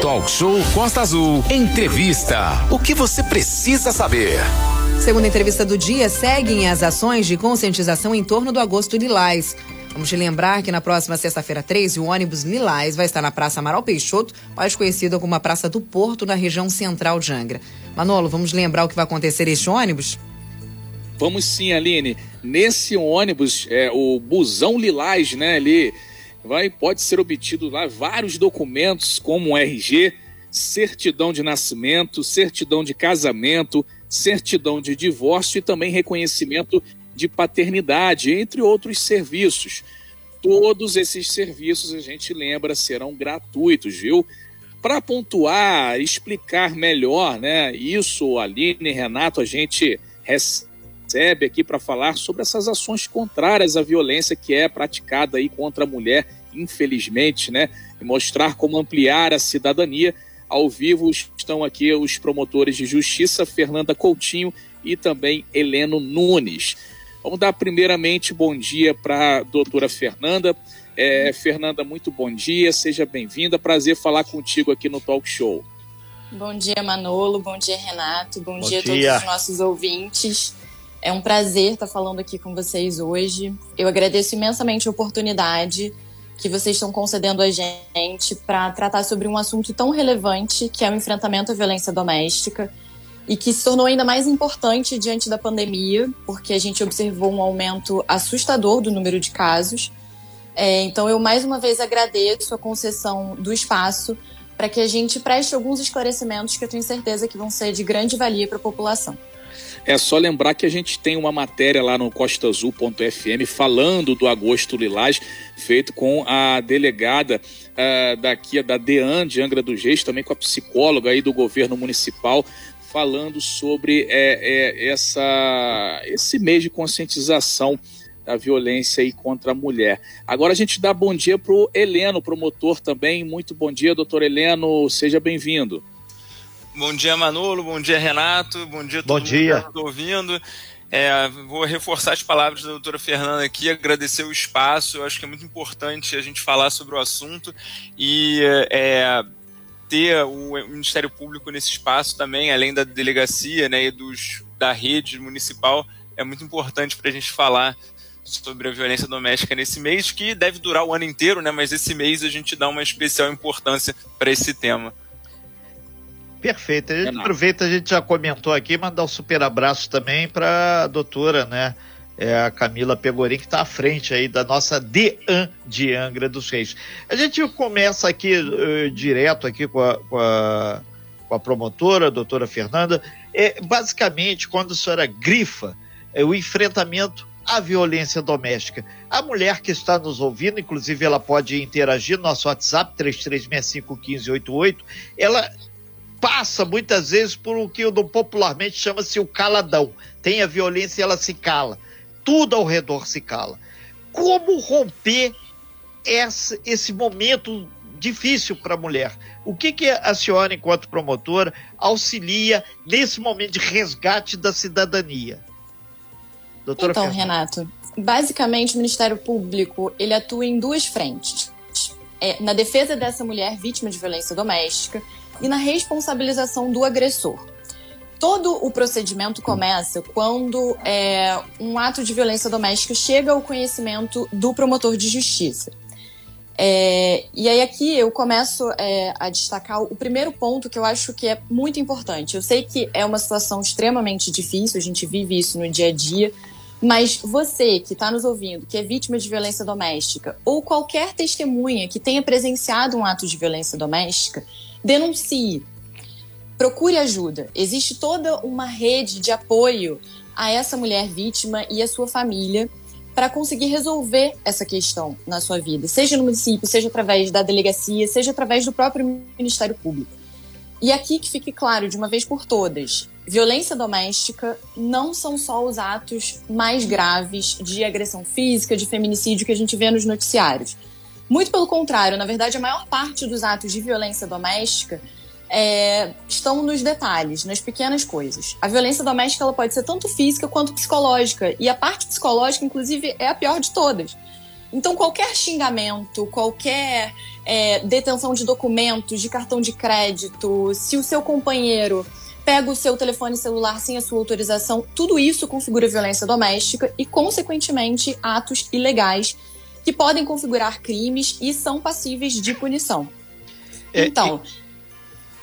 Talk Show Costa Azul. Entrevista. O que você precisa saber? Segunda entrevista do dia, seguem as ações de conscientização em torno do agosto lilás. Vamos te lembrar que na próxima sexta-feira 13, o ônibus Lilás vai estar na Praça Amaral Peixoto, mais conhecida como a Praça do Porto, na região central de Angra. Manolo, vamos lembrar o que vai acontecer este ônibus? Vamos sim, Aline. Nesse ônibus, é, o busão Lilás, né, ali, vai, pode ser obtido lá vários documentos, como RG, certidão de nascimento, certidão de casamento, certidão de divórcio e também reconhecimento de paternidade, entre outros serviços. Todos esses serviços, a gente lembra, serão gratuitos, viu? Para pontuar, explicar melhor, né? Isso, Aline Renato, a gente recebe aqui para falar sobre essas ações contrárias à violência que é praticada aí contra a mulher, infelizmente, né? E mostrar como ampliar a cidadania. Ao vivo estão aqui os promotores de justiça, Fernanda Coutinho e também Heleno Nunes. Vamos dar primeiramente bom dia para a doutora Fernanda. É, Fernanda, muito bom dia, seja bem-vinda. Prazer falar contigo aqui no Talk Show. Bom dia, Manolo. Bom dia, Renato. Bom, bom dia a todos os nossos ouvintes. É um prazer estar falando aqui com vocês hoje. Eu agradeço imensamente a oportunidade que vocês estão concedendo a gente para tratar sobre um assunto tão relevante que é o enfrentamento à violência doméstica e que se tornou ainda mais importante diante da pandemia, porque a gente observou um aumento assustador do número de casos. É, então, eu mais uma vez agradeço a concessão do espaço para que a gente preste alguns esclarecimentos que eu tenho certeza que vão ser de grande valia para a população. É só lembrar que a gente tem uma matéria lá no costaazul.fm falando do agosto lilás, feito com a delegada uh, daqui, da DEAN de Angra dos Reis, também com a psicóloga aí do governo municipal, falando sobre é, é, essa, esse mês de conscientização da violência aí contra a mulher. Agora a gente dá bom dia para o Heleno, promotor também. Muito bom dia, doutor Heleno, seja bem-vindo. Bom dia, Manolo, bom dia, Renato, bom dia a todo bom dia. que está ouvindo. É, vou reforçar as palavras da doutora Fernanda aqui, agradecer o espaço, eu acho que é muito importante a gente falar sobre o assunto e é, ter o Ministério Público nesse espaço também, além da delegacia né, e dos, da rede municipal, é muito importante para a gente falar sobre a violência doméstica nesse mês, que deve durar o ano inteiro, né, mas esse mês a gente dá uma especial importância para esse tema. Perfeito. A gente aproveita, a gente já comentou aqui, mandar um super abraço também para a doutora, né? é a Camila Pegorim, que está à frente aí da nossa DEAN de Angra dos Reis. A gente começa aqui uh, direto aqui com a, com a, com, a, promotora, a doutora Fernanda. É, basicamente, quando a senhora grifa é, o enfrentamento à violência doméstica. A mulher que está nos ouvindo, inclusive ela pode interagir no nosso WhatsApp, 33651588, ela passa muitas vezes por o que popularmente chama-se o caladão. Tem a violência e ela se cala tudo ao redor se cala. Como romper esse, esse momento difícil para a mulher? O que, que a senhora, enquanto promotora, auxilia nesse momento de resgate da cidadania? Doutora então, Fernanda. Renato, basicamente o Ministério Público ele atua em duas frentes. É, na defesa dessa mulher vítima de violência doméstica e na responsabilização do agressor. Todo o procedimento começa quando é, um ato de violência doméstica chega ao conhecimento do promotor de justiça. É, e aí aqui eu começo é, a destacar o primeiro ponto que eu acho que é muito importante. Eu sei que é uma situação extremamente difícil, a gente vive isso no dia a dia, mas você que está nos ouvindo, que é vítima de violência doméstica, ou qualquer testemunha que tenha presenciado um ato de violência doméstica, denuncie procure ajuda. Existe toda uma rede de apoio a essa mulher vítima e a sua família para conseguir resolver essa questão na sua vida, seja no município, seja através da delegacia, seja através do próprio Ministério Público. E aqui que fique claro de uma vez por todas: violência doméstica não são só os atos mais graves de agressão física, de feminicídio que a gente vê nos noticiários. Muito pelo contrário, na verdade, a maior parte dos atos de violência doméstica é, estão nos detalhes, nas pequenas coisas. A violência doméstica ela pode ser tanto física quanto psicológica. E a parte psicológica, inclusive, é a pior de todas. Então, qualquer xingamento, qualquer é, detenção de documentos, de cartão de crédito, se o seu companheiro pega o seu telefone celular sem a sua autorização, tudo isso configura violência doméstica e, consequentemente, atos ilegais que podem configurar crimes e são passíveis de punição. É, então. E...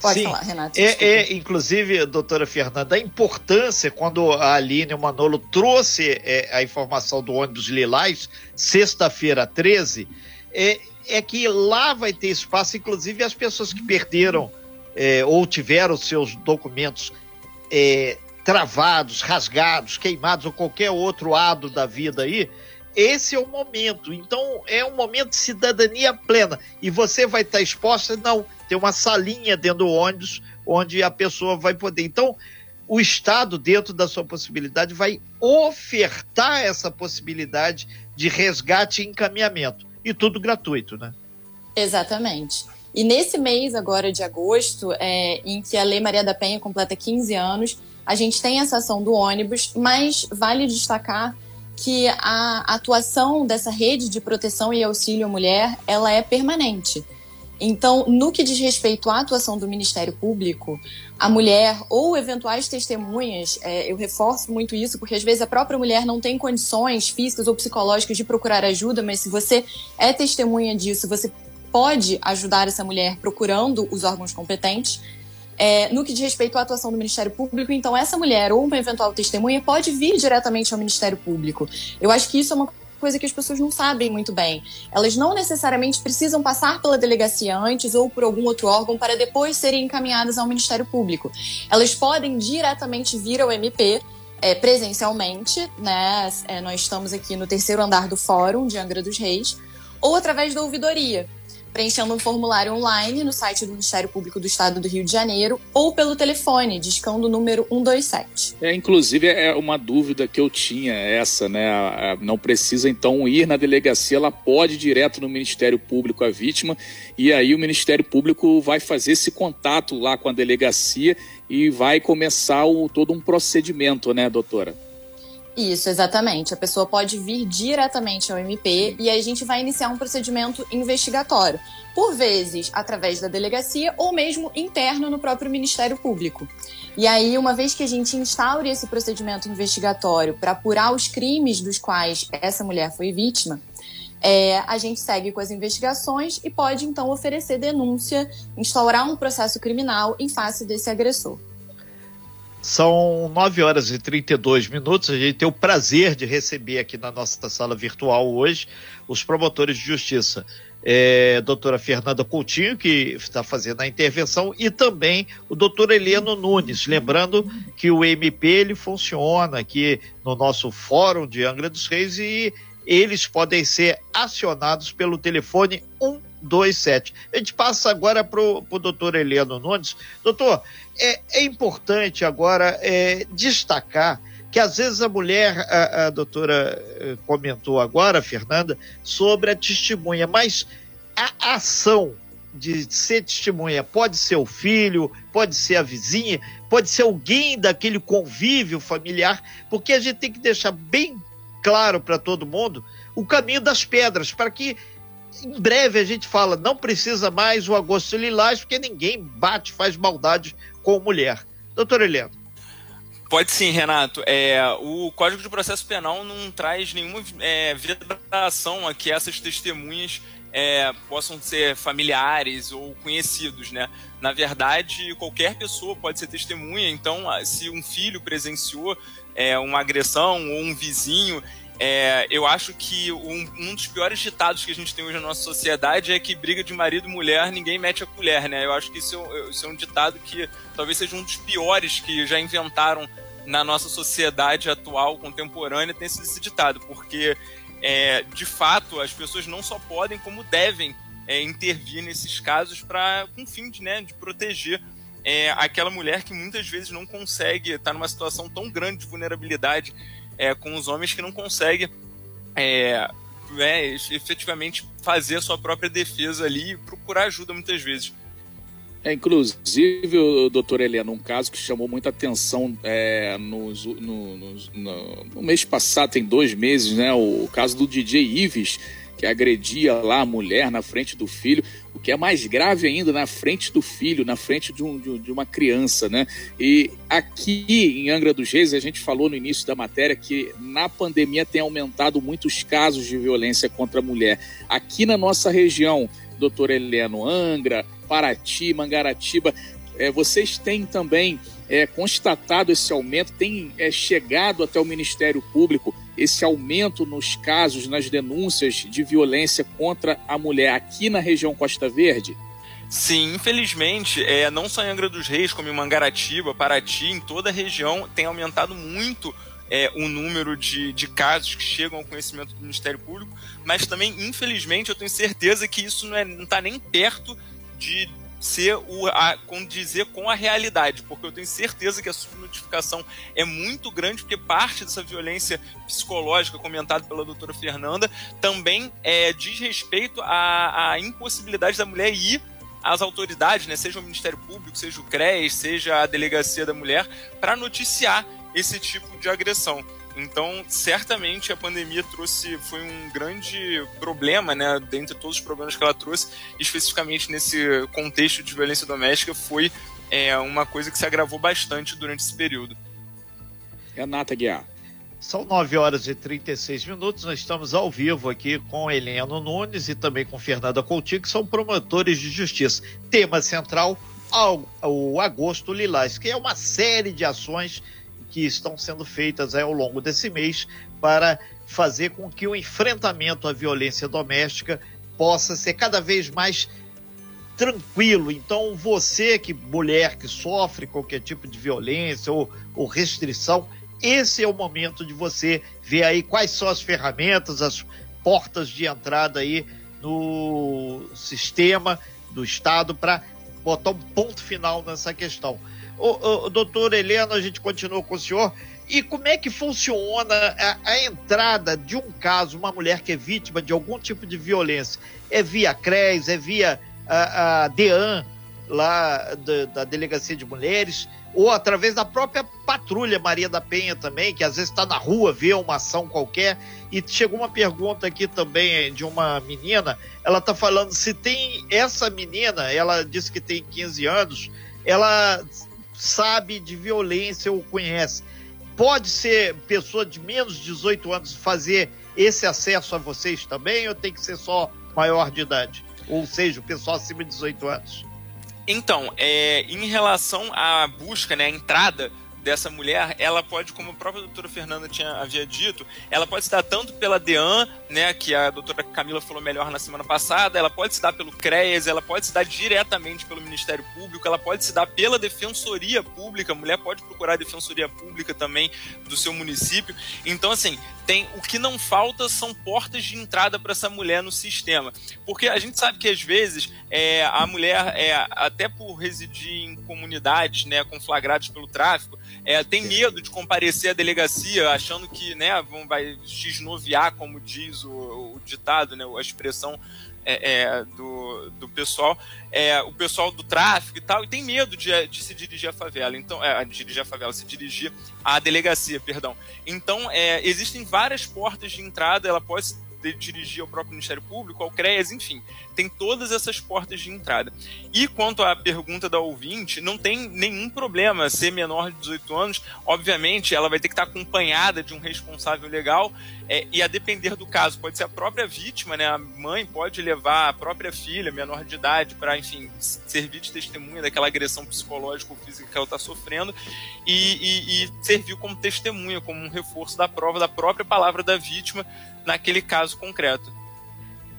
Pode Sim, falar, Renato. É, é, inclusive, doutora Fernanda, a importância, quando a Aline Manolo trouxe é, a informação do ônibus Lilás, sexta-feira 13, é, é que lá vai ter espaço, inclusive as pessoas que perderam é, ou tiveram seus documentos é, travados, rasgados, queimados ou qualquer outro ado da vida aí, esse é o momento. Então, é um momento de cidadania plena. E você vai estar exposta? Não. Tem uma salinha dentro do ônibus onde a pessoa vai poder. Então, o Estado, dentro da sua possibilidade, vai ofertar essa possibilidade de resgate e encaminhamento. E tudo gratuito, né? Exatamente. E nesse mês agora de agosto, é, em que a Lei Maria da Penha completa 15 anos, a gente tem essa ação do ônibus, mas vale destacar que a atuação dessa rede de proteção e auxílio à mulher, ela é permanente. Então, no que diz respeito à atuação do Ministério Público, a mulher ou eventuais testemunhas, é, eu reforço muito isso, porque às vezes a própria mulher não tem condições físicas ou psicológicas de procurar ajuda, mas se você é testemunha disso, você pode ajudar essa mulher procurando os órgãos competentes. É, no que diz respeito à atuação do Ministério Público, então essa mulher ou uma eventual testemunha pode vir diretamente ao Ministério Público. Eu acho que isso é uma coisa que as pessoas não sabem muito bem. Elas não necessariamente precisam passar pela delegacia antes ou por algum outro órgão para depois serem encaminhadas ao Ministério Público. Elas podem diretamente vir ao MP é, presencialmente, né? É, nós estamos aqui no terceiro andar do Fórum de Angra dos Reis, ou através da ouvidoria preenchendo um formulário online no site do Ministério Público do Estado do Rio de Janeiro ou pelo telefone, discando o número 127. É, inclusive, é uma dúvida que eu tinha essa, né? Não precisa, então, ir na delegacia, ela pode ir direto no Ministério Público a vítima, e aí o Ministério Público vai fazer esse contato lá com a delegacia e vai começar o, todo um procedimento, né, doutora? Isso, exatamente. A pessoa pode vir diretamente ao MP e aí a gente vai iniciar um procedimento investigatório, por vezes através da delegacia ou mesmo interno no próprio Ministério Público. E aí, uma vez que a gente instaure esse procedimento investigatório para apurar os crimes dos quais essa mulher foi vítima, é, a gente segue com as investigações e pode então oferecer denúncia, instaurar um processo criminal em face desse agressor. São 9 horas e 32 minutos. A gente tem o prazer de receber aqui na nossa sala virtual hoje os promotores de justiça. É, doutora Fernanda Coutinho, que está fazendo a intervenção, e também o doutor Heleno Nunes. Lembrando que o MP ele funciona aqui no nosso fórum de Angra dos Reis e eles podem ser acionados pelo telefone 127. A gente passa agora para o doutor Heleno Nunes. Doutor, é, é importante agora é, destacar que às vezes a mulher, a, a doutora eh, comentou agora, Fernanda, sobre a testemunha, mas a ação de ser testemunha pode ser o filho, pode ser a vizinha, pode ser alguém daquele convívio familiar, porque a gente tem que deixar bem claro para todo mundo o caminho das pedras, para que em breve a gente fala, não precisa mais o agosto lilás, porque ninguém bate, faz maldade com mulher. Doutor Helena. Pode sim, Renato. É, o Código de Processo Penal não traz nenhuma é, vedação a que essas testemunhas é, possam ser familiares ou conhecidos, né? Na verdade, qualquer pessoa pode ser testemunha. Então, se um filho presenciou é, uma agressão ou um vizinho, é, eu acho que um, um, dos piores ditados que a gente tem hoje na nossa sociedade é que briga de marido e mulher, ninguém mete a colher, né? Eu acho que isso é, isso é um ditado que talvez seja um dos piores que já inventaram na nossa sociedade atual, contemporânea, tem sido esse ditado, porque é, de fato as pessoas não só podem, como devem é, intervir nesses casos para com fim de, né, de proteger é, aquela mulher que muitas vezes não consegue estar tá numa situação tão grande de vulnerabilidade é, com os homens que não conseguem é, é, efetivamente fazer a sua própria defesa ali e procurar ajuda muitas vezes. É, inclusive, doutor Helena, um caso que chamou muita atenção é, nos, no, no, no, mês passado, tem dois meses, né? O, o caso do DJ Ives, que agredia lá a mulher na frente do filho, o que é mais grave ainda, na frente do filho, na frente de, um, de uma criança, né? E aqui em Angra dos Reis, a gente falou no início da matéria que na pandemia tem aumentado muitos casos de violência contra a mulher. Aqui na nossa região, doutor Heleno, Angra, Paraty, Mangaratiba, é, vocês têm também é, constatado esse aumento, tem é, chegado até o Ministério Público esse aumento nos casos, nas denúncias de violência contra a mulher aqui na região Costa Verde? Sim, infelizmente, é, não só em Angra dos Reis, como em Mangaratiba, Paraty, em toda a região tem aumentado muito é, o número de, de casos que chegam ao conhecimento do Ministério Público, mas também, infelizmente, eu tenho certeza que isso não está nem perto de ser o, a, condizer com a realidade, porque eu tenho certeza que a subnotificação é muito grande, porque parte dessa violência psicológica comentada pela doutora Fernanda também é, diz respeito à, à impossibilidade da mulher ir às autoridades, né, seja o Ministério Público, seja o CRES, seja a Delegacia da Mulher, para noticiar esse tipo de agressão. Então, certamente a pandemia trouxe foi um grande problema, né, dentre todos os problemas que ela trouxe, especificamente nesse contexto de violência doméstica, foi é, uma coisa que se agravou bastante durante esse período. Renata Guiar. São 9 horas e 36 minutos. Nós estamos ao vivo aqui com Heleno Nunes e também com Fernanda Coutinho, que são promotores de justiça. Tema central: o Agosto Lilás, que é uma série de ações que estão sendo feitas ao longo desse mês para fazer com que o enfrentamento à violência doméstica possa ser cada vez mais tranquilo. Então, você que mulher que sofre qualquer tipo de violência ou, ou restrição, esse é o momento de você ver aí quais são as ferramentas, as portas de entrada aí no sistema do Estado para botar um ponto final nessa questão. Ô, doutor Helena, a gente continua com o senhor. E como é que funciona a, a, entrada de um caso, uma mulher que é vítima de algum tipo de violência? É via CRES, é via a, a DEAN, lá da, da, Delegacia de Mulheres, ou através da própria patrulha Maria da Penha também, que às vezes está na rua, vê uma ação qualquer. E chegou uma pergunta aqui também de uma menina, ela está falando se tem essa menina, ela disse que tem 15 anos, ela sabe de violência ou conhece. Pode ser pessoa de menos de 18 anos fazer esse acesso a vocês também ou tem que ser só maior de idade? Ou seja, o pessoal acima de 18 anos? Então, é, em relação à busca, né, a entrada dessa mulher, ela pode, como a própria doutora Fernanda tinha, havia dito, ela pode se dar tanto pela DEAN, né, que a doutora Camila falou melhor na semana passada, ela pode se dar pelo CREAS, ela pode se dar diretamente pelo Ministério Público, ela pode se dar pela Defensoria Pública, a mulher pode procurar a Defensoria Pública também do seu município. Então, assim, tem o que não falta são portas de entrada para essa mulher no sistema. Porque a gente sabe que às vezes é, a mulher, é, até por residir em comunidades né, conflagradas pelo tráfico, é, tem medo de comparecer à delegacia, achando que né, vão, vai desnoviar, como diz o, o ditado, né, a expressão é, é, do, do pessoal, é, o pessoal do tráfico e tal, e tem medo de, de se dirigir à favela, então, é, dirigir à favela, se dirigir à delegacia, perdão. Então, é, existem várias portas de entrada, ela pode dirigir ao próprio Ministério Público, ao CREAS, enfim tem todas essas portas de entrada. E quanto à pergunta da ouvinte, não tem nenhum problema ser menor de 18 anos. Obviamente, ela vai ter que estar acompanhada de um responsável legal é, e a depender do caso, pode ser a própria vítima, né? A mãe pode levar a própria filha, menor de idade, para, enfim, servir de testemunha daquela agressão psicológica ou física que ela está sofrendo e, e, e servir como testemunha, como um reforço da prova da própria palavra da vítima naquele caso concreto.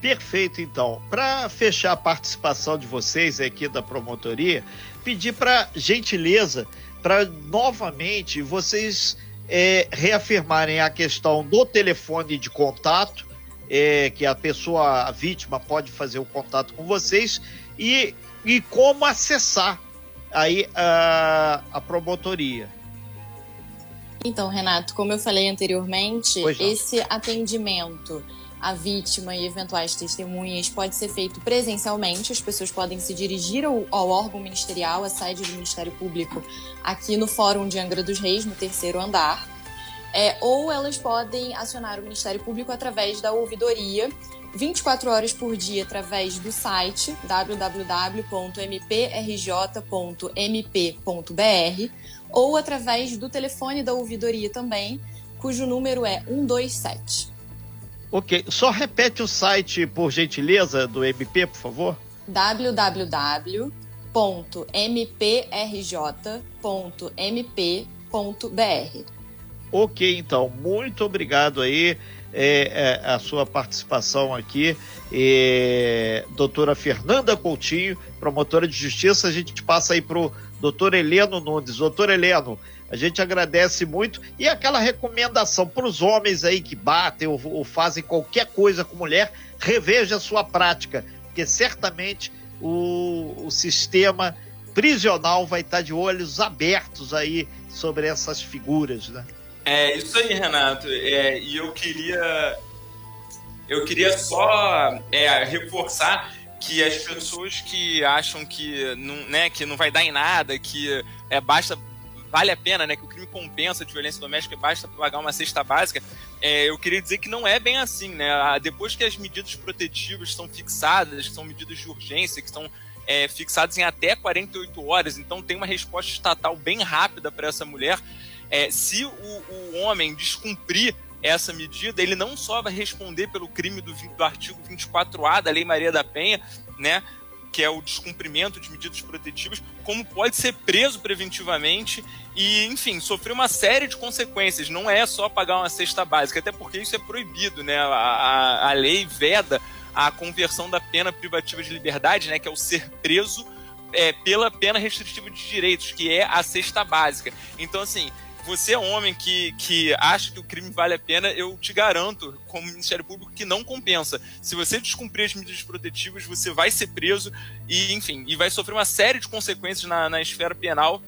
Perfeito, então. Para fechar a participação de vocês aqui da promotoria, pedir para gentileza para novamente vocês é, reafirmarem a questão do telefone de contato, é, que a pessoa, a vítima, pode fazer o contato com vocês e, e como acessar aí a, a promotoria. Então, Renato, como eu falei anteriormente, esse atendimento a vítima e eventuais testemunhas pode ser feito presencialmente. As pessoas podem se dirigir ao, ao, órgão ministerial, a sede do Ministério Público, aqui no Fórum de Angra dos Reis, no terceiro andar. É, ou elas podem acionar o Ministério Público através da ouvidoria 24 horas por dia através do site www.mprj.mp.br ou através do telefone da ouvidoria também, cujo número é 127. Ok, só repete o site, por gentileza, do MP, por favor. www.mprj.mp.br Ok, então, muito obrigado aí é, é, a sua participação aqui. É, doutora Fernanda Coutinho, promotora de justiça, a gente passa aí para o doutor Heleno Nunes. Doutor Heleno, a gente agradece muito. E aquela recomendação para os homens aí que batem ou, ou, fazem qualquer coisa com mulher, reveja a sua prática, porque certamente o, o sistema prisional vai estar de olhos abertos aí sobre essas figuras, né? É isso aí, Renato. É, e eu queria, eu queria só é, reforçar que as pessoas que acham que não, né, que não vai dar em nada, que é, basta vale a pena, né, que o crime compensa de violência doméstica basta pagar uma cesta básica, é, eu queria dizer que não é bem assim, né? Depois que as medidas protetivas são fixadas, que são medidas de urgência, que estão é, fixadas em até 48 horas, então tem uma resposta estatal bem rápida para essa mulher. É, se o, o, homem descumprir essa medida, ele não só vai responder pelo crime do, do artigo 24A da Lei Maria da Penha, né? que é o descumprimento de medidas protetivas, como pode ser preso preventivamente e, enfim, sofrer uma série de consequências. Não é só pagar uma cesta básica, até porque isso é proibido, né? A, a, a lei veda a conversão da pena privativa de liberdade, né? Que é o ser preso é, pela pena restritiva de direitos, que é a cesta básica. Então, assim, você é homem que, que acha que o crime vale a pena, eu te garanto, como Ministério Público, que não compensa. Se você descumprir as medidas protetivas, você vai ser preso e, enfim, e vai sofrer uma série de consequências na, na esfera penal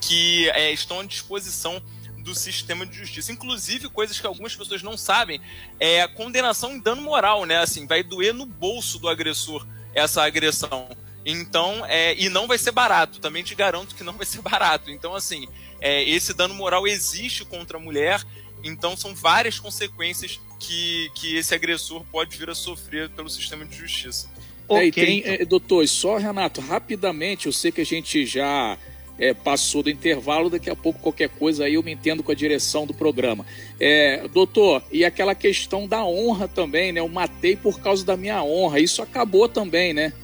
que é, estão à disposição do sistema de justiça. Inclusive, coisas que algumas pessoas não sabem, é a condenação em dano moral, né? Assim, vai doer no bolso do agressor essa agressão. Então, é, e não vai ser barato, também te garanto que não vai ser barato. Então, assim, é, esse dano moral existe contra a mulher, então são várias consequências que, que esse agressor pode vir a sofrer pelo sistema de justiça. Okay. É, e tem, é, doutor, só Renato, rapidamente, eu sei que a gente já é, passou do intervalo, daqui a pouco qualquer coisa aí eu me entendo com a direção do programa. É, doutor, e aquela questão da honra também, né? Eu matei por causa da minha honra, isso acabou também, né?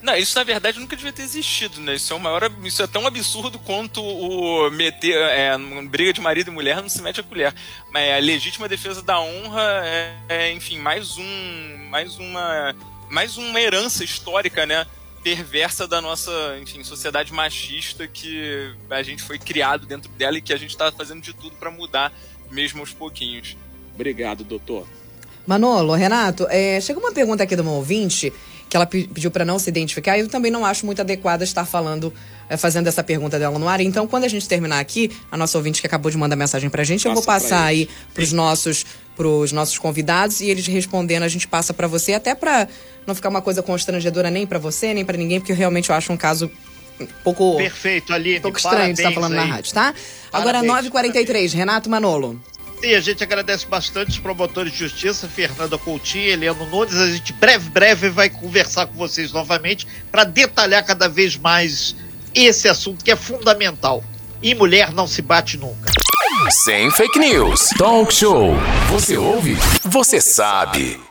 Não, isso na verdade nunca devia ter existido, né? Isso é, maior, isso é tão absurdo quanto o meter. É, briga de marido e mulher não se mete a colher. Mas a legítima defesa da honra é, é, enfim, mais um. Mais uma. Mais uma herança histórica, né? Perversa da nossa, enfim, sociedade machista que a gente foi criado dentro dela e que a gente está fazendo de tudo para mudar, mesmo aos pouquinhos. Obrigado, doutor. Manolo, Renato, é, chega uma pergunta aqui do meu ouvinte que ela pediu para não se identificar. Eu também não acho muito adequada estar falando, é, fazendo essa pergunta dela no ar. Então, quando a gente terminar aqui, a nossa ouvinte que acabou de mandar mensagem pra gente, eu vou passar aí pros nossos, pros nossos convidados e eles respondendo, a gente passa para você, até para não ficar uma coisa constrangedora nem para você, nem para ninguém, porque eu realmente acho um caso um pouco. Perfeito, ali. Um pouco estranho de estar falando aí. na rádio, tá? Agora, 9h43, Renato Manolo. E a gente agradece bastante os promotores de justiça, Fernanda Coutinho, Heleno Nunes. A gente breve, breve vai conversar com vocês novamente para detalhar cada vez mais esse assunto que é fundamental. E mulher não se bate nunca. Sem fake news. Talk show. Você ouve? Você sabe.